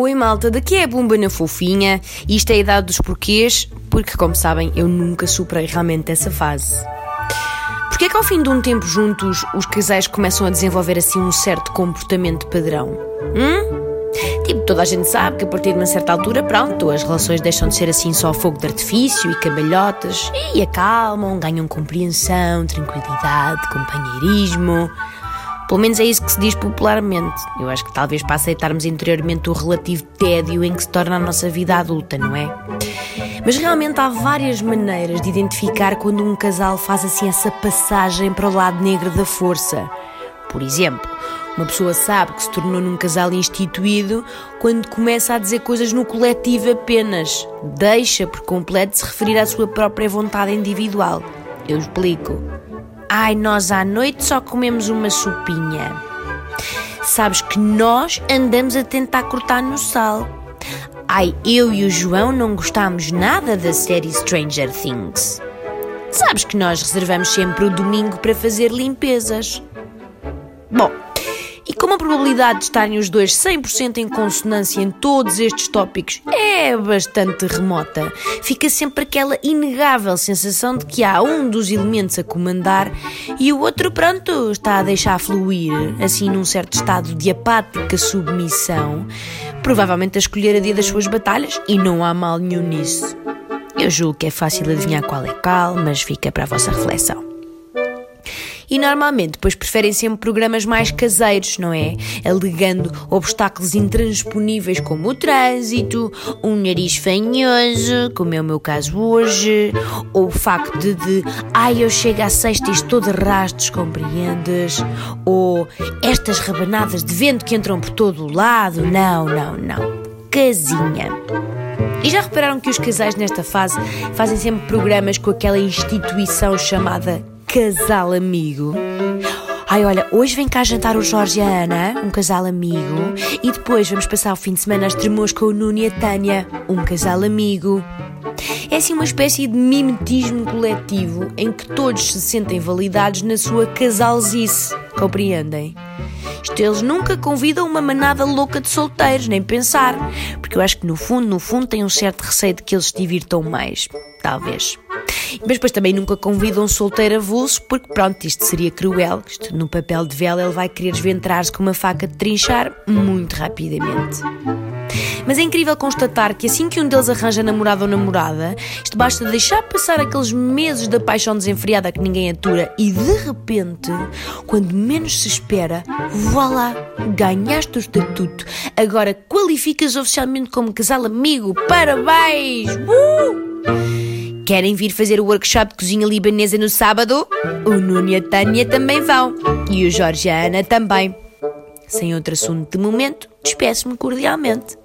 Oi malta, daqui é a Bumba na Fofinha e isto é a idade dos porquês, porque como sabem eu nunca superei realmente essa fase. Porquê é que ao fim de um tempo juntos os casais começam a desenvolver assim um certo comportamento padrão? Hum? Tipo, toda a gente sabe que a partir de uma certa altura, pronto, as relações deixam de ser assim só fogo de artifício e cabalhotas e acalmam, ganham compreensão, tranquilidade, companheirismo. Pelo menos é isso que se diz popularmente. Eu acho que talvez para aceitarmos interiormente o relativo tédio em que se torna a nossa vida adulta, não é? Mas realmente há várias maneiras de identificar quando um casal faz assim essa passagem para o lado negro da força. Por exemplo, uma pessoa sabe que se tornou num casal instituído quando começa a dizer coisas no coletivo apenas. Deixa por completo de se referir à sua própria vontade individual. Eu explico. Ai, nós à noite só comemos uma sopinha. Sabes que nós andamos a tentar cortar no sal. Ai, eu e o João não gostámos nada da série Stranger Things. Sabes que nós reservamos sempre o domingo para fazer limpezas. Bom, como a probabilidade de estarem os dois 100% em consonância em todos estes tópicos é bastante remota, fica sempre aquela inegável sensação de que há um dos elementos a comandar e o outro, pronto, está a deixar fluir, assim num certo estado de apática submissão, provavelmente a escolher a dia das suas batalhas e não há mal nenhum nisso. Eu julgo que é fácil adivinhar qual é qual, mas fica para a vossa reflexão e normalmente depois preferem sempre programas mais caseiros, não é? Alegando obstáculos intransponíveis como o trânsito, um nariz fanhoso, como é o meu caso hoje, ou o facto de, ai, eu chego à sexta e estou de rastros, compreendes? Ou estas rabanadas de vento que entram por todo o lado. Não, não, não. Casinha. E já repararam que os casais nesta fase fazem sempre programas com aquela instituição chamada casal amigo. Ai, olha, hoje vem cá jantar o Jorge e a Ana, um casal amigo, e depois vamos passar o fim de semana às Tremores com o Nuno e a Tânia, um casal amigo. É assim uma espécie de mimetismo coletivo em que todos se sentem validados na sua casalzice, compreendem? Isto eles nunca convidam uma manada louca de solteiros, nem pensar, porque eu acho que no fundo, no fundo, tem um certo receio de que eles se divirtam mais, talvez. Mas depois também nunca convidam um solteiro avulso, porque pronto, isto seria cruel. Isto, no papel de vela ele vai querer desventrar-se com uma faca de trinchar muito rapidamente. Mas é incrível constatar que assim que um deles arranja namorado ou namorada, isto basta deixar passar aqueles meses da paixão desenfreada que ninguém atura e de repente, quando menos se espera, voilá, ganhaste o estatuto. Agora qualificas oficialmente como casal amigo. Parabéns! Uh! Querem vir fazer o workshop de cozinha libanesa no sábado? O Nuno e a Tânia também vão. E o Jorge e a Ana também. Sem outro assunto de momento, despeço-me cordialmente.